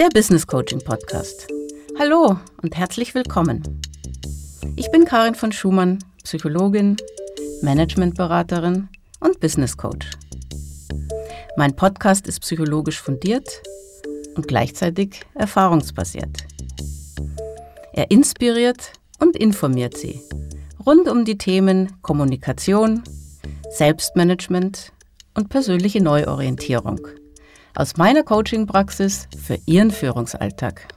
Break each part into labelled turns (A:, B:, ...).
A: Der Business Coaching Podcast. Hallo und herzlich willkommen. Ich bin Karin von Schumann, Psychologin, Managementberaterin und Business Coach. Mein Podcast ist psychologisch fundiert und gleichzeitig erfahrungsbasiert. Er inspiriert und informiert Sie rund um die Themen Kommunikation, Selbstmanagement und persönliche Neuorientierung aus meiner Coaching-Praxis für Ihren Führungsalltag.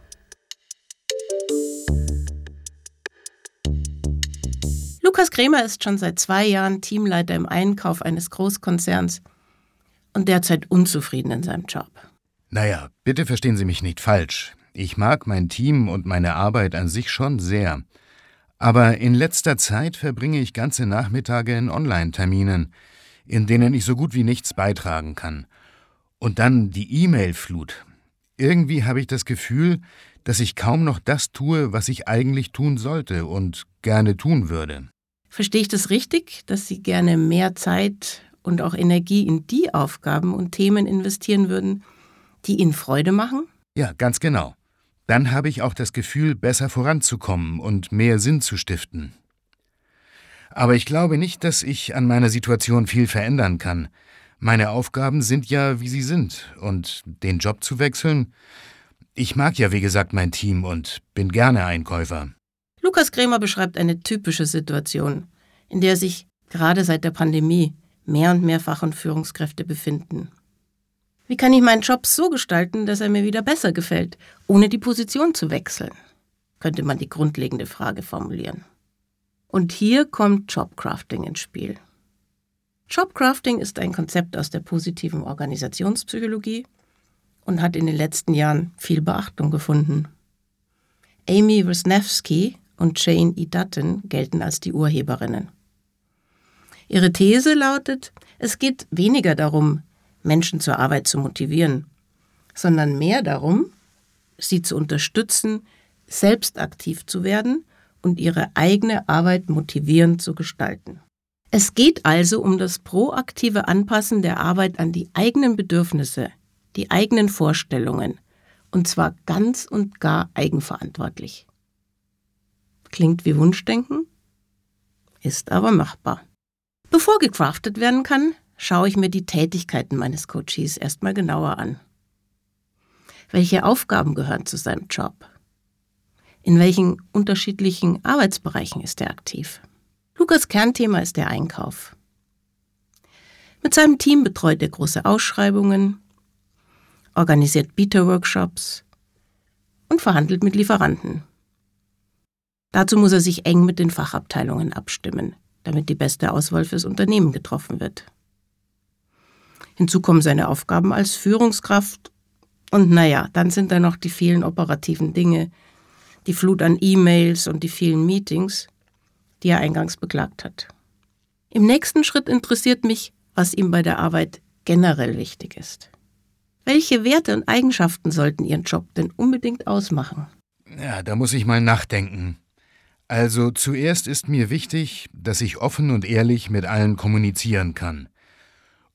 A: Lukas Kremer ist schon seit zwei Jahren Teamleiter im Einkauf eines Großkonzerns und derzeit unzufrieden in seinem Job.
B: Naja, bitte verstehen Sie mich nicht falsch. Ich mag mein Team und meine Arbeit an sich schon sehr. Aber in letzter Zeit verbringe ich ganze Nachmittage in Online-Terminen, in denen ich so gut wie nichts beitragen kann. Und dann die E-Mail-Flut. Irgendwie habe ich das Gefühl, dass ich kaum noch das tue, was ich eigentlich tun sollte und gerne tun würde.
A: Verstehe ich das richtig, dass Sie gerne mehr Zeit und auch Energie in die Aufgaben und Themen investieren würden, die Ihnen Freude machen?
B: Ja, ganz genau. Dann habe ich auch das Gefühl, besser voranzukommen und mehr Sinn zu stiften. Aber ich glaube nicht, dass ich an meiner Situation viel verändern kann. Meine Aufgaben sind ja, wie sie sind, und den Job zu wechseln. Ich mag ja, wie gesagt, mein Team und bin gerne Einkäufer.
A: Lukas Krämer beschreibt eine typische Situation, in der sich gerade seit der Pandemie mehr und mehr Fach- und Führungskräfte befinden. Wie kann ich meinen Job so gestalten, dass er mir wieder besser gefällt, ohne die Position zu wechseln? Könnte man die grundlegende Frage formulieren. Und hier kommt Jobcrafting ins Spiel. Jobcrafting ist ein Konzept aus der positiven Organisationspsychologie und hat in den letzten Jahren viel Beachtung gefunden. Amy Wisniewski und Jane E. Dutton gelten als die Urheberinnen. Ihre These lautet, es geht weniger darum, Menschen zur Arbeit zu motivieren, sondern mehr darum, sie zu unterstützen, selbst aktiv zu werden und ihre eigene Arbeit motivierend zu gestalten. Es geht also um das proaktive Anpassen der Arbeit an die eigenen Bedürfnisse, die eigenen Vorstellungen, und zwar ganz und gar eigenverantwortlich. Klingt wie Wunschdenken, ist aber machbar. Bevor gecraftet werden kann, schaue ich mir die Tätigkeiten meines Coaches erstmal genauer an. Welche Aufgaben gehören zu seinem Job? In welchen unterschiedlichen Arbeitsbereichen ist er aktiv? Lukas Kernthema ist der Einkauf. Mit seinem Team betreut er große Ausschreibungen, organisiert Bieterworkshops und verhandelt mit Lieferanten. Dazu muss er sich eng mit den Fachabteilungen abstimmen, damit die beste Auswahl fürs Unternehmen getroffen wird. Hinzu kommen seine Aufgaben als Führungskraft und naja, dann sind da noch die vielen operativen Dinge, die Flut an E-Mails und die vielen Meetings, die er eingangs beklagt hat. Im nächsten Schritt interessiert mich, was ihm bei der Arbeit generell wichtig ist. Welche Werte und Eigenschaften sollten Ihren Job denn unbedingt ausmachen?
B: Ja, da muss ich mal nachdenken. Also zuerst ist mir wichtig, dass ich offen und ehrlich mit allen kommunizieren kann.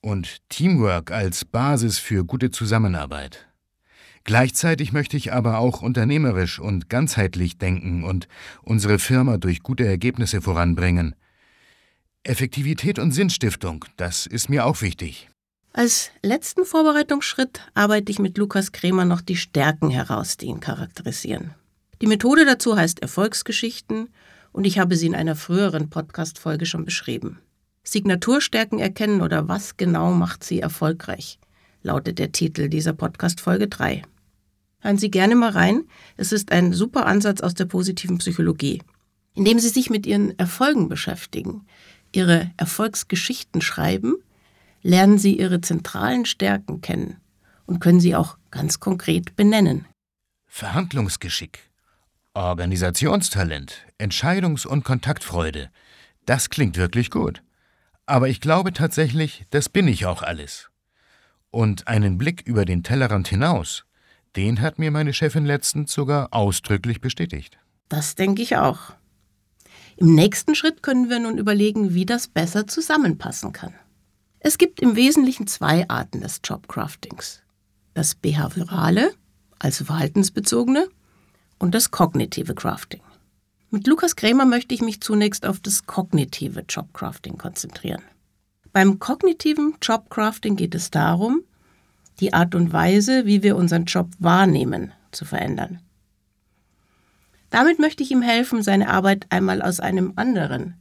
B: Und Teamwork als Basis für gute Zusammenarbeit. Gleichzeitig möchte ich aber auch unternehmerisch und ganzheitlich denken und unsere Firma durch gute Ergebnisse voranbringen. Effektivität und Sinnstiftung, das ist mir auch wichtig.
A: Als letzten Vorbereitungsschritt arbeite ich mit Lukas Kremer noch die Stärken heraus, die ihn charakterisieren. Die Methode dazu heißt Erfolgsgeschichten und ich habe sie in einer früheren Podcast-Folge schon beschrieben. Signaturstärken erkennen oder was genau macht sie erfolgreich, lautet der Titel dieser Podcast-Folge 3. Hören Sie gerne mal rein. Es ist ein super Ansatz aus der positiven Psychologie, indem Sie sich mit Ihren Erfolgen beschäftigen, Ihre Erfolgsgeschichten schreiben, lernen Sie Ihre zentralen Stärken kennen und können sie auch ganz konkret benennen.
B: Verhandlungsgeschick, Organisationstalent, Entscheidungs- und Kontaktfreude. Das klingt wirklich gut. Aber ich glaube tatsächlich, das bin ich auch alles. Und einen Blick über den Tellerrand hinaus, den hat mir meine Chefin letztens sogar ausdrücklich bestätigt.
A: Das denke ich auch. Im nächsten Schritt können wir nun überlegen, wie das besser zusammenpassen kann. Es gibt im Wesentlichen zwei Arten des Jobcraftings. Das behaviorale, also verhaltensbezogene, und das kognitive Crafting. Mit Lukas Krämer möchte ich mich zunächst auf das kognitive Jobcrafting konzentrieren. Beim kognitiven Jobcrafting geht es darum, die Art und Weise, wie wir unseren Job wahrnehmen, zu verändern. Damit möchte ich ihm helfen, seine Arbeit einmal aus einem anderen,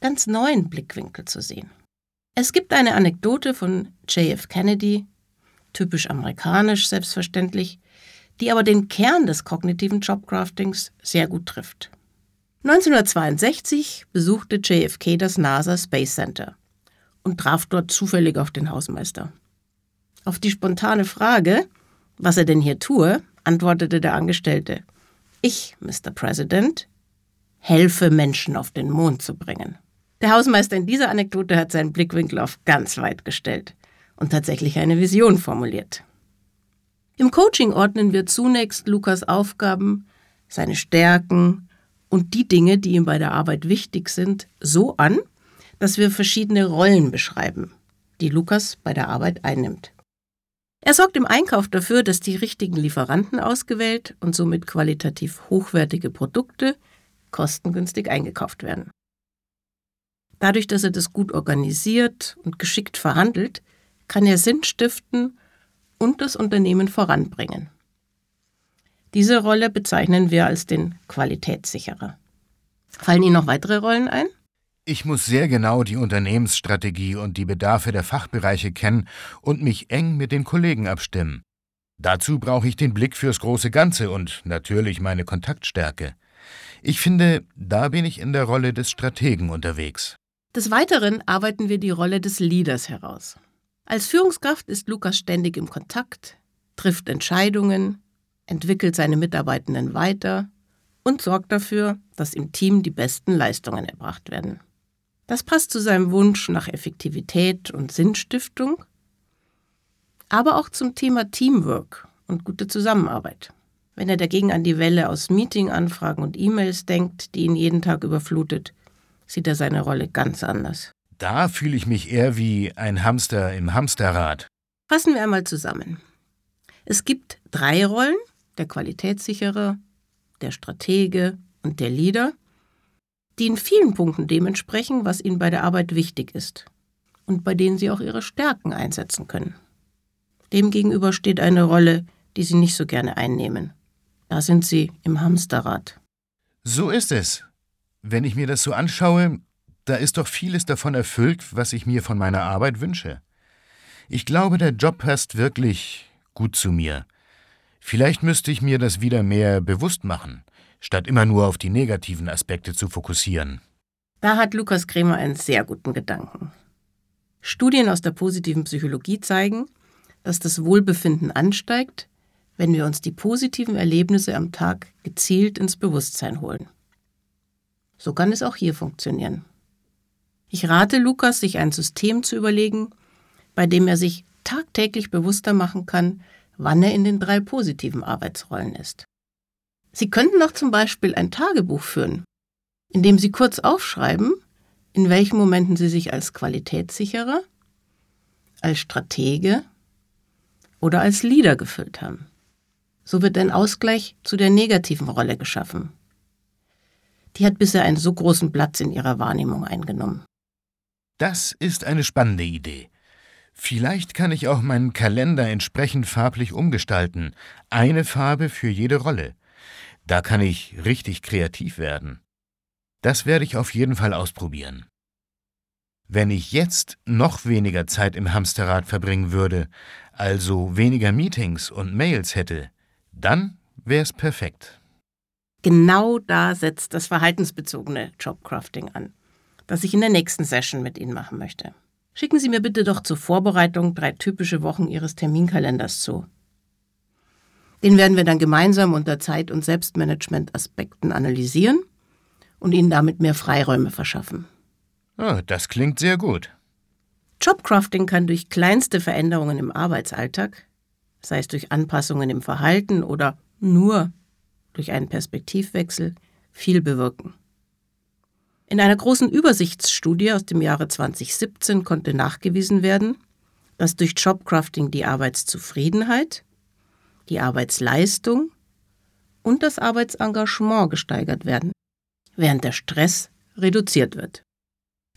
A: ganz neuen Blickwinkel zu sehen. Es gibt eine Anekdote von JF Kennedy, typisch amerikanisch selbstverständlich, die aber den Kern des kognitiven Jobcraftings sehr gut trifft. 1962 besuchte JFK das NASA Space Center und traf dort zufällig auf den Hausmeister. Auf die spontane Frage, was er denn hier tue, antwortete der Angestellte, ich, Mr. President, helfe Menschen auf den Mond zu bringen. Der Hausmeister in dieser Anekdote hat seinen Blickwinkel auf ganz weit gestellt und tatsächlich eine Vision formuliert. Im Coaching ordnen wir zunächst Lukas Aufgaben, seine Stärken und die Dinge, die ihm bei der Arbeit wichtig sind, so an, dass wir verschiedene Rollen beschreiben, die Lukas bei der Arbeit einnimmt. Er sorgt im Einkauf dafür, dass die richtigen Lieferanten ausgewählt und somit qualitativ hochwertige Produkte kostengünstig eingekauft werden. Dadurch, dass er das gut organisiert und geschickt verhandelt, kann er Sinn stiften und das Unternehmen voranbringen. Diese Rolle bezeichnen wir als den Qualitätssicherer. Fallen Ihnen noch weitere Rollen ein?
B: Ich muss sehr genau die Unternehmensstrategie und die Bedarfe der Fachbereiche kennen und mich eng mit den Kollegen abstimmen. Dazu brauche ich den Blick fürs große Ganze und natürlich meine Kontaktstärke. Ich finde, da bin ich in der Rolle des Strategen unterwegs.
A: Des Weiteren arbeiten wir die Rolle des Leaders heraus. Als Führungskraft ist Lukas ständig im Kontakt, trifft Entscheidungen, entwickelt seine Mitarbeitenden weiter und sorgt dafür, dass im Team die besten Leistungen erbracht werden. Das passt zu seinem Wunsch nach Effektivität und Sinnstiftung, aber auch zum Thema Teamwork und gute Zusammenarbeit. Wenn er dagegen an die Welle aus Meeting-Anfragen und E-Mails denkt, die ihn jeden Tag überflutet, sieht er seine Rolle ganz anders.
B: Da fühle ich mich eher wie ein Hamster im Hamsterrad.
A: Fassen wir einmal zusammen. Es gibt drei Rollen, der Qualitätssicherer, der Stratege und der Leader, die in vielen Punkten dem entsprechen, was ihnen bei der Arbeit wichtig ist und bei denen sie auch ihre Stärken einsetzen können. Demgegenüber steht eine Rolle, die sie nicht so gerne einnehmen. Da sind sie im Hamsterrad.
B: So ist es. Wenn ich mir das so anschaue, da ist doch vieles davon erfüllt, was ich mir von meiner Arbeit wünsche. Ich glaube, der Job passt wirklich gut zu mir. Vielleicht müsste ich mir das wieder mehr bewusst machen, statt immer nur auf die negativen Aspekte zu fokussieren.
A: Da hat Lukas Kremer einen sehr guten Gedanken. Studien aus der positiven Psychologie zeigen, dass das Wohlbefinden ansteigt, wenn wir uns die positiven Erlebnisse am Tag gezielt ins Bewusstsein holen. So kann es auch hier funktionieren. Ich rate Lukas, sich ein System zu überlegen, bei dem er sich tagtäglich bewusster machen kann, wann er in den drei positiven Arbeitsrollen ist. Sie könnten auch zum Beispiel ein Tagebuch führen, in dem Sie kurz aufschreiben, in welchen Momenten Sie sich als Qualitätssicherer, als Stratege oder als Leader gefüllt haben. So wird ein Ausgleich zu der negativen Rolle geschaffen. Die hat bisher einen so großen Platz in Ihrer Wahrnehmung eingenommen.
B: Das ist eine spannende Idee. Vielleicht kann ich auch meinen Kalender entsprechend farblich umgestalten. Eine Farbe für jede Rolle. Da kann ich richtig kreativ werden. Das werde ich auf jeden Fall ausprobieren. Wenn ich jetzt noch weniger Zeit im Hamsterrad verbringen würde, also weniger Meetings und Mails hätte, dann wäre es perfekt.
A: Genau da setzt das verhaltensbezogene Jobcrafting an, das ich in der nächsten Session mit Ihnen machen möchte. Schicken Sie mir bitte doch zur Vorbereitung drei typische Wochen Ihres Terminkalenders zu. Den werden wir dann gemeinsam unter Zeit- und Selbstmanagement-Aspekten analysieren und Ihnen damit mehr Freiräume verschaffen.
B: Oh, das klingt sehr gut.
A: Jobcrafting kann durch kleinste Veränderungen im Arbeitsalltag, sei es durch Anpassungen im Verhalten oder nur durch einen Perspektivwechsel, viel bewirken. In einer großen Übersichtsstudie aus dem Jahre 2017 konnte nachgewiesen werden, dass durch Jobcrafting die Arbeitszufriedenheit, die Arbeitsleistung und das Arbeitsengagement gesteigert werden, während der Stress reduziert wird.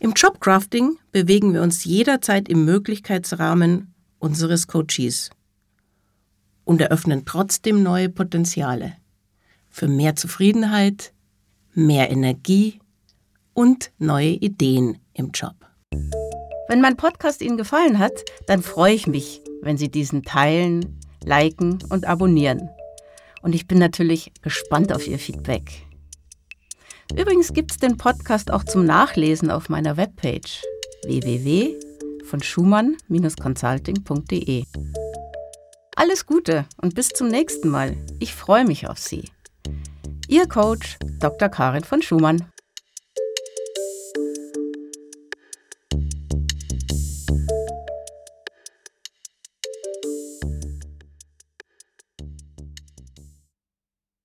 A: Im Jobcrafting bewegen wir uns jederzeit im Möglichkeitsrahmen unseres Coaches und eröffnen trotzdem neue Potenziale für mehr Zufriedenheit, mehr Energie und neue Ideen im Job.
C: Wenn mein Podcast Ihnen gefallen hat, dann freue ich mich, wenn Sie diesen teilen, liken und abonnieren. Und ich bin natürlich gespannt auf Ihr Feedback. Übrigens gibt es den Podcast auch zum Nachlesen auf meiner Webpage www.schumann-consulting.de. Alles Gute und bis zum nächsten Mal. Ich freue mich auf Sie. Ihr Coach Dr. Karin von Schumann.